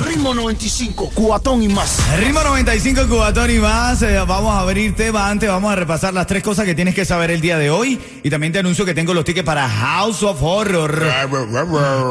Ritmo 95, cuatón y más. Ritmo 95, Cubatón y más. Eh, vamos a abrir tema antes, vamos a repasar las tres cosas que tienes que saber el día de hoy. Y también te anuncio que tengo los tickets para House of Horror.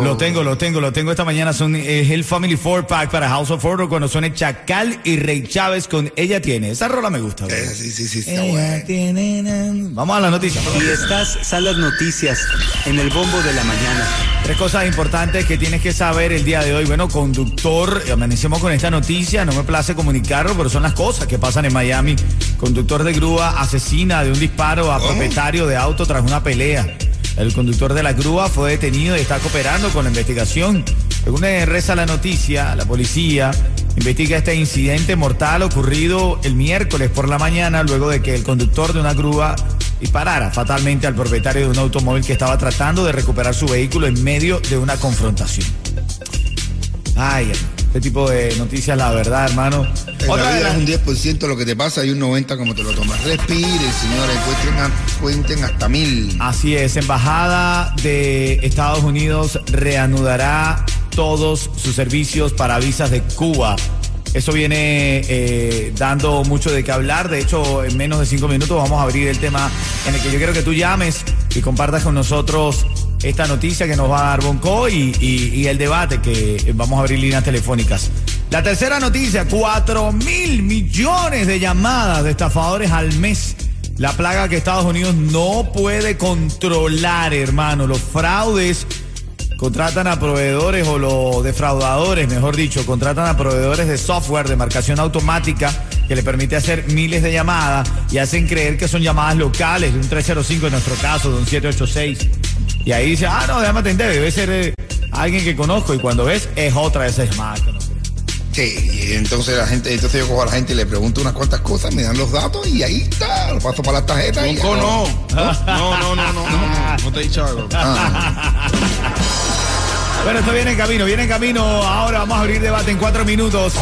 Lo tengo, lo tengo, lo tengo esta mañana. Son es el Family Four Pack para House of Horror cuando suene Chacal y Rey Chávez con Ella Tiene. Esa rola me gusta. Eh, sí, sí, sí, está Ella bueno. tiene, nan. Vamos a la noticia. Y estas son las noticias en el bombo de la mañana. Tres cosas importantes que tienes que saber el día de hoy. Bueno, conductor, amanecemos con esta noticia, no me place comunicarlo, pero son las cosas que pasan en Miami. Conductor de grúa asesina de un disparo a propietario de auto tras una pelea. El conductor de la grúa fue detenido y está cooperando con la investigación. Según reza la noticia, la policía investiga este incidente mortal ocurrido el miércoles por la mañana luego de que el conductor de una grúa disparara fatalmente al propietario de un automóvil que estaba tratando de recuperar su vehículo en medio de una confrontación. Ay, este tipo de noticias, la verdad, hermano. En Otra la vida es un 10% lo que te pasa y un 90% como te lo tomas. Respire, señores, cuenten, a- cuenten hasta mil. Así es, Embajada de Estados Unidos reanudará todos sus servicios para visas de Cuba. Eso viene eh, dando mucho de qué hablar. De hecho, en menos de cinco minutos vamos a abrir el tema en el que yo quiero que tú llames y compartas con nosotros esta noticia que nos va a dar Bonco y, y- el debate que vamos a abrir líneas telefónicas. La tercera noticia, 4 mil millones de llamadas de estafadores al mes. La plaga que Estados Unidos no puede controlar, hermano. Los fraudes contratan a proveedores o los defraudadores, mejor dicho, contratan a proveedores de software de marcación automática que le permite hacer miles de llamadas y hacen creer que son llamadas locales de un 305 en nuestro caso, de un 786. Y ahí dice, ah, no, déjame atender, debe ser eh, alguien que conozco y cuando ves es otra de esas llamadas que no creo. Sí, y entonces la gente, entonces yo cojo a la gente y le pregunto unas cuantas cosas, me dan los datos y ahí está, lo paso para las tarjetas. y ya. Bonco no. No, no, no, no, no, no, no te he dicho algo. Bueno, esto viene en camino, viene en camino. Ahora vamos a abrir debate en cuatro minutos.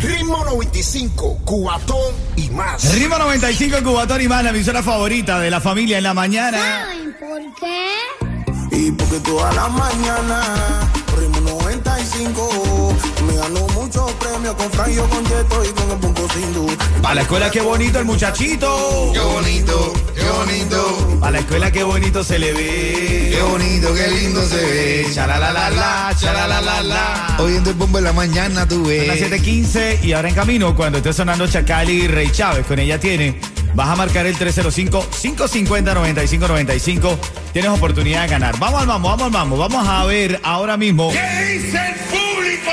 Ritmo 95, cuatón y más. Ritmo 95 Cubatón y más, la emisora favorita de la familia en la mañana. ¿Saben por qué? Y porque toda la mañana, ritmo 95, me ganó muchos premios con Franjo, con Cheto y con el Punco Sindu. Para la escuela, qué bonito el muchachito. Qué bonito, qué bonito, Para la escuela, qué bonito se le ve. qué bonito, qué lindo se ve. Chalalalala, chalalalala. Oyendo el bombo en la mañana, tú Son las ves. 7:15 y ahora en camino, cuando esté sonando Chacali y Rey Chávez, con ella tiene, vas a marcar el 305-550-9595. Tienes oportunidad de ganar. Vamos al vamos, vamos al vamos. Vamos a ver ahora mismo. ¿Qué dice el público?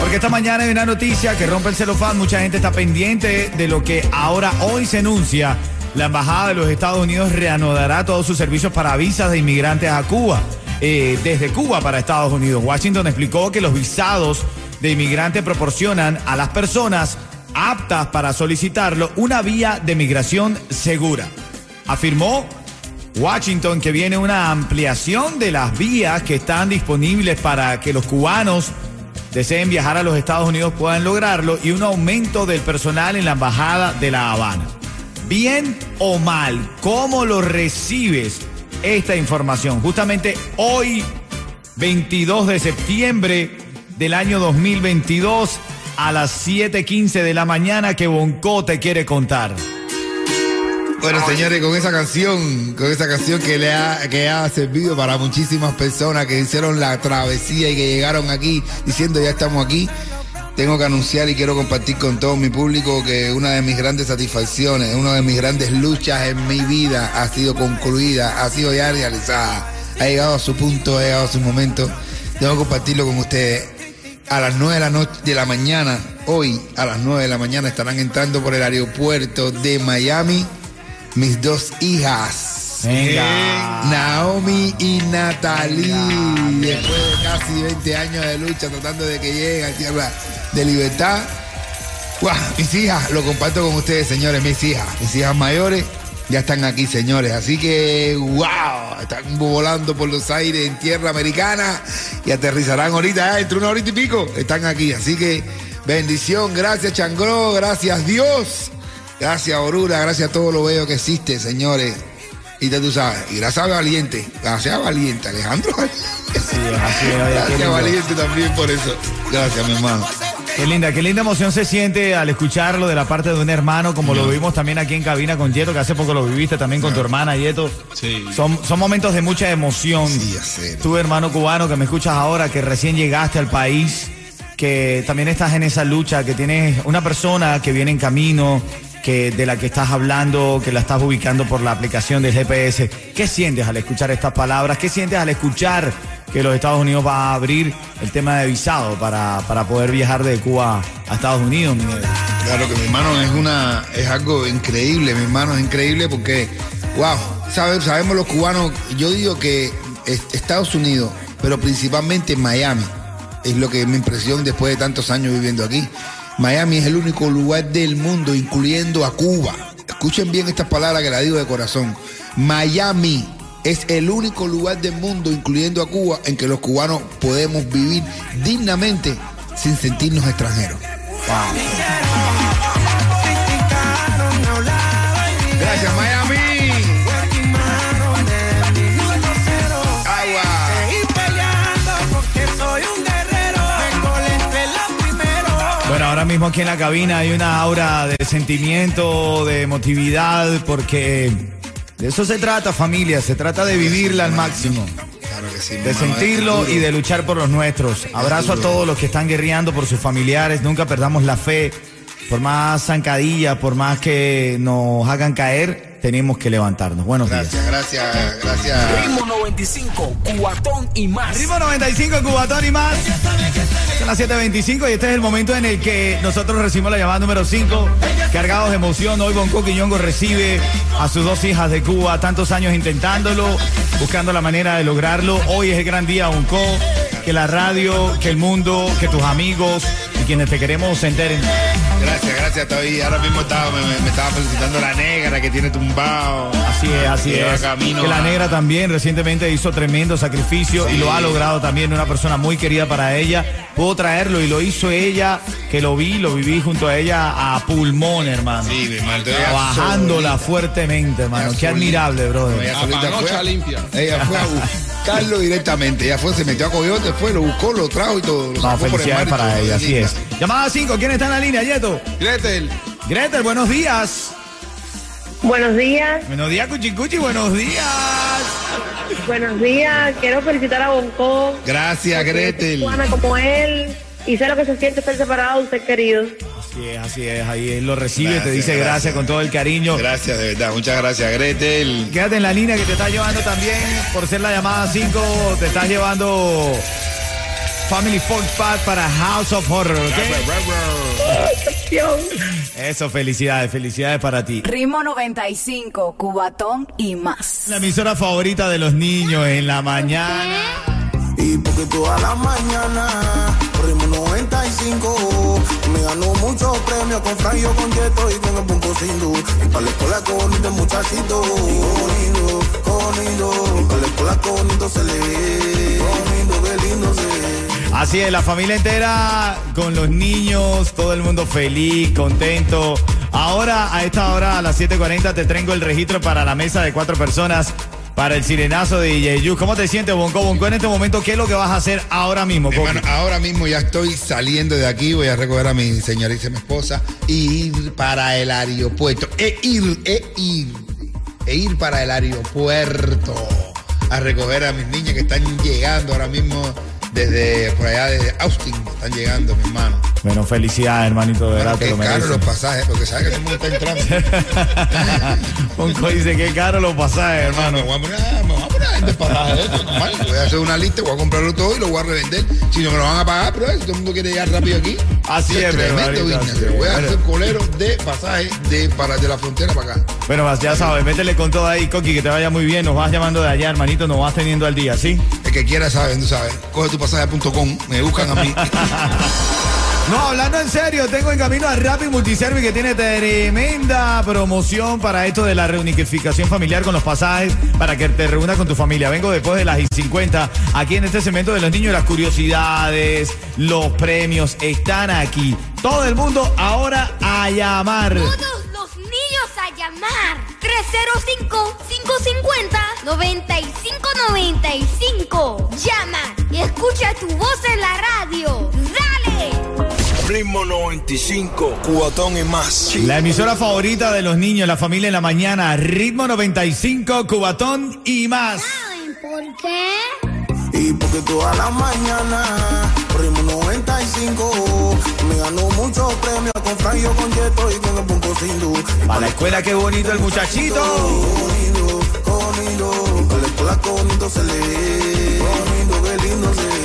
Porque esta mañana hay una noticia que rompe el celofán. Mucha gente está pendiente de lo que ahora hoy se anuncia. La Embajada de los Estados Unidos reanudará todos sus servicios para visas de inmigrantes a Cuba. eh, desde Cuba para Estados Unidos. Washington explicó que los visados de inmigrantes proporcionan a las personas aptas para solicitarlo una vía de migración segura. Afirmó Washington que viene una ampliación de las vías que están disponibles para que los cubanos deseen viajar a los Estados Unidos puedan lograrlo y un aumento del personal en la embajada de La Habana. Bien o mal, ¿cómo lo recibes esta información? Justamente hoy, 22 de septiembre del año 2022, a las 7:15 de la mañana, que Bonco te quiere contar. Bueno, señores, con esa canción, con esa canción que le ha, que ha servido para muchísimas personas que hicieron la travesía y que llegaron aquí diciendo ya estamos aquí, tengo que anunciar y quiero compartir con todo mi público que una de mis grandes satisfacciones, una de mis grandes luchas en mi vida ha sido concluida, ha sido ya realizada, ha llegado a su punto, ha llegado a su momento. Tengo que compartirlo con ustedes. A las 9 de la noche de la mañana, hoy a las 9 de la mañana estarán entrando por el aeropuerto de Miami mis dos hijas. Venga. Naomi y Natalie, después de casi 20 años de lucha tratando de que lleguen a tierra de libertad. Guau, mis hijas, lo comparto con ustedes, señores, mis hijas, mis hijas mayores, Ya están aquí, señores. Así que, wow, están volando por los aires en tierra americana y aterrizarán ahorita, eh, entre una horita y pico. Están aquí. Así que, bendición. Gracias, Changro. Gracias, Dios. Gracias, Orura. Gracias a todo lo bello que existe, señores. Y ya tú sabes. Y gracias a Valiente. Gracias a Valiente, Alejandro. Sí, así es, oye, qué Gracias a. Valiente también por eso. Gracias, mi hermano. Qué linda, qué linda emoción se siente al escucharlo de la parte de un hermano, como lo vimos también aquí en cabina con Yeto, que hace poco lo viviste también con tu hermana Yeto. Sí. Son, son momentos de mucha emoción. Sí. Tú, hermano cubano, que me escuchas ahora, que recién llegaste al país, que también estás en esa lucha, que tienes una persona que viene en camino, que de la que estás hablando, que la estás ubicando por la aplicación del GPS. ¿Qué sientes al escuchar estas palabras? ¿Qué sientes al escuchar que los Estados Unidos va a abrir el tema de visado para, para poder viajar de Cuba a Estados Unidos, mi? Claro que mi hermano es una es algo increíble, mi hermano es increíble porque wow, sabe- sabemos los cubanos, yo digo que es- Estados Unidos, pero principalmente Miami, es lo que me impresiona después de tantos años viviendo aquí. Miami es el único lugar del mundo, incluyendo a Cuba. Escuchen bien estas palabras que la digo de corazón. Miami es el único lugar del mundo, incluyendo a Cuba, en que los cubanos podemos vivir dignamente sin sentirnos extranjeros. Gracias, Miami. Bueno, ahora mismo aquí en la cabina hay una aura de sentimiento, de emotividad, porque de eso se trata, familia. Se trata de vivirla al máximo, Claro que sí, mi de sentirlo y de luchar por los nuestros. Abrazo a todos los que están guerreando por sus familiares. Nunca perdamos la fe. Por más zancadilla, por más que nos hagan caer, tenemos que levantarnos. Buenos días. Gracias, gracias, gracias. Ritmo 95, cuatón y más. Ritmo 95, Cubatón y más. Son las 7.25 y este es el momento en el que nosotros recibimos la llamada número 5. Cargados de emoción, hoy Bonco Quiñongo recibe a sus dos hijas de Cuba, tantos años intentándolo, buscando la manera de lograrlo. Hoy es el gran día, Bonco. Que la radio, que el mundo, que tus amigos y quienes te queremos se enteren. Gracias, gracias, todavía. Ahora mismo estaba, me, estaba felicitando la negra que tiene tumbado. Así es, así es. camino Que la a- negra también recientemente hizo tremendo sacrificio y lo ha logrado también, una persona muy querida para ella. Pudo traerlo y lo hizo ella, que lo vi, lo viví junto a ella a pulmón, hermano. Sí, mi hermano. Trabajándola solita. fuertemente, hermano. Qué admirable, No, brother. ella solita panocha fue a- limpia. Ella fue a buscarlo directamente. Ella fue, se metió a Coyote, fue, lo buscó, lo trajo y todo. Lo No, el felicidades para todo. ella, así Linda. es. Llamada 5, ¿quién está en la línea, Yeto? Gretel. Gretel, buenos días. Buenos días, Buenos días, Cuchicuchi, buenos días. buenos días. Quiero felicitar a Bonco, Gracias, Gretel. Juana como él, y sé lo que se siente estar separado de ser querido. Así es, así es. Ahí él lo recibe, te Gracias, dice gracias, gracias. con todo el cariño. Gracias, de verdad. Muchas gracias, Gretel. Quédate en la línea que te está llevando también, por ser la llamada 5, te estás llevando Family Folk Pack para House of Horror, ¿ok? Eso, felicidades, felicidades para ti. Ritmo 95, Cubatón y más. La emisora favorita de los niños en la mañana. Y porque toda la mañana, ritmo 95, me ganó muchos premios con Franjo, con Yeto y con el Punto Sindu. Y para la escuela con bonito el muchachito, y bonito, bonito. Y para la escuela con se le ve, bonito, qué lindo se ve. Así es, la familia entera con los niños, todo el mundo feliz, contento. Ahora, a esta hora, a las 7.40, te traigo el registro para la mesa de cuatro personas para el sirenazo de Yeyu. ¿Cómo te sientes, Bonco? Bonco, en este momento, ¿qué es lo que vas a hacer ahora mismo? Hermano, ahora mismo ya estoy saliendo de aquí, voy a recoger a mi señorísima esposa y ir para el aeropuerto. E ir, e ir, e ir para el aeropuerto a recoger a mis niñas que están llegando ahora mismo desde por allá, desde Austin, están llegando, mi hermano. Bueno, felicidades, hermanito, de verdad, Qué te lo caro los pasajes, porque sabes que todo el mundo está entrando. Bonco dice, qué caro los pasajes, Hermano, me voy a poner, me voy a poner pasajes. Voy a hacer una lista, voy a comprarlo todo y lo voy a revender. Si no me lo van a pagar, pero si todo el mundo quiere llegar rápido aquí. Así es, tremendo business. Voy a hacer colero de pasajes de, para, de la frontera para acá. Bueno, ya sabes, métele con todo ahí, Coqui, que te vaya muy bien. Nos vas llamando de allá, hermanito, nos vas teniendo al día, ¿sí? El que quiera sabe, tú sabes. Coge tu pasaje.com, me buscan a mí. No, hablando en serio, tengo en camino a Rappi Multiservi que tiene tremenda promoción para esto de la reunificación familiar con los pasajes para que te reúnas con tu familia. Vengo después de las 50 aquí en este segmento de los niños, las curiosidades, los premios están aquí. Todo el mundo ahora a llamar. Todos los niños a llamar. 305 550 9595. Llama y escucha tu voz en la radio. ¡Radio! Ritmo 95, cubatón y más. La emisora favorita de los niños, la familia en la mañana. Ritmo 95, cubatón y más. ¿Saben por qué? Y porque toda la mañana, Ritmo 95, me ganó muchos premios con Franjo, con Yeto y con el Punto Sindú. Para la escuela, qué bonito el muchachito. Con con con con con con con con con con con con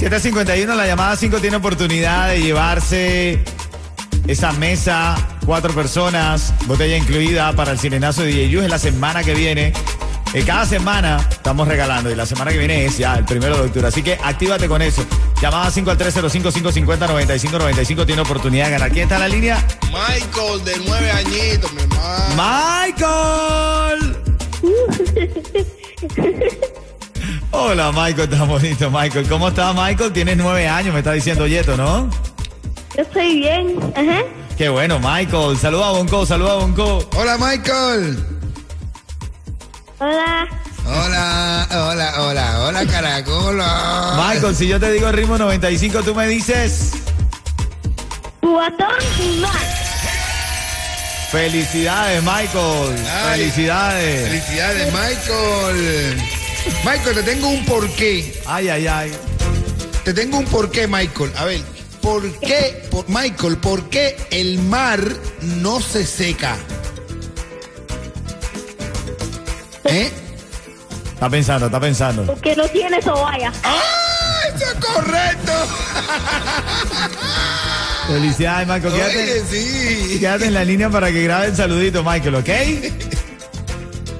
751, la llamada 5 tiene oportunidad de llevarse esa mesa, cuatro personas, botella incluida para el cinenazo de DJ es la semana que viene. Eh, cada semana estamos regalando y la semana que viene es ya el primero de octubre. Así que actívate con eso. Llamada 5 al 305-550-9595 tiene oportunidad de ganar. ¿Quién está en la línea? Michael, de nueve añitos, mi hermano. ¡Michael! Hola, Michael, tan bonito, Michael. ¿Cómo estás, Michael? Tienes nueve años, me está diciendo Yeto, ¿no? Yo estoy bien, ajá. Qué bueno, Michael. Saluda a Bonco, saluda a Bonco. Hola, Michael. Hola. Hola, hola, hola, hola, caracola. Michael, si yo te digo el ritmo 95, tú me dices. Cuatón más. Felicidades, Michael. Felicidades. Felicidades, Michael. Michael, te tengo un porqué. Ay, ay, ay. Te tengo un porqué, Michael. A ver, ¿por qué, por, Michael, por qué el mar no se seca? ¿Eh? Está pensando, está pensando. Porque no tiene sobaya. ¡Ay, eso es correcto! Felicidades, Michael. Quédate, Oye, sí. quédate en la línea para que graben saludito, Michael, ¿ok?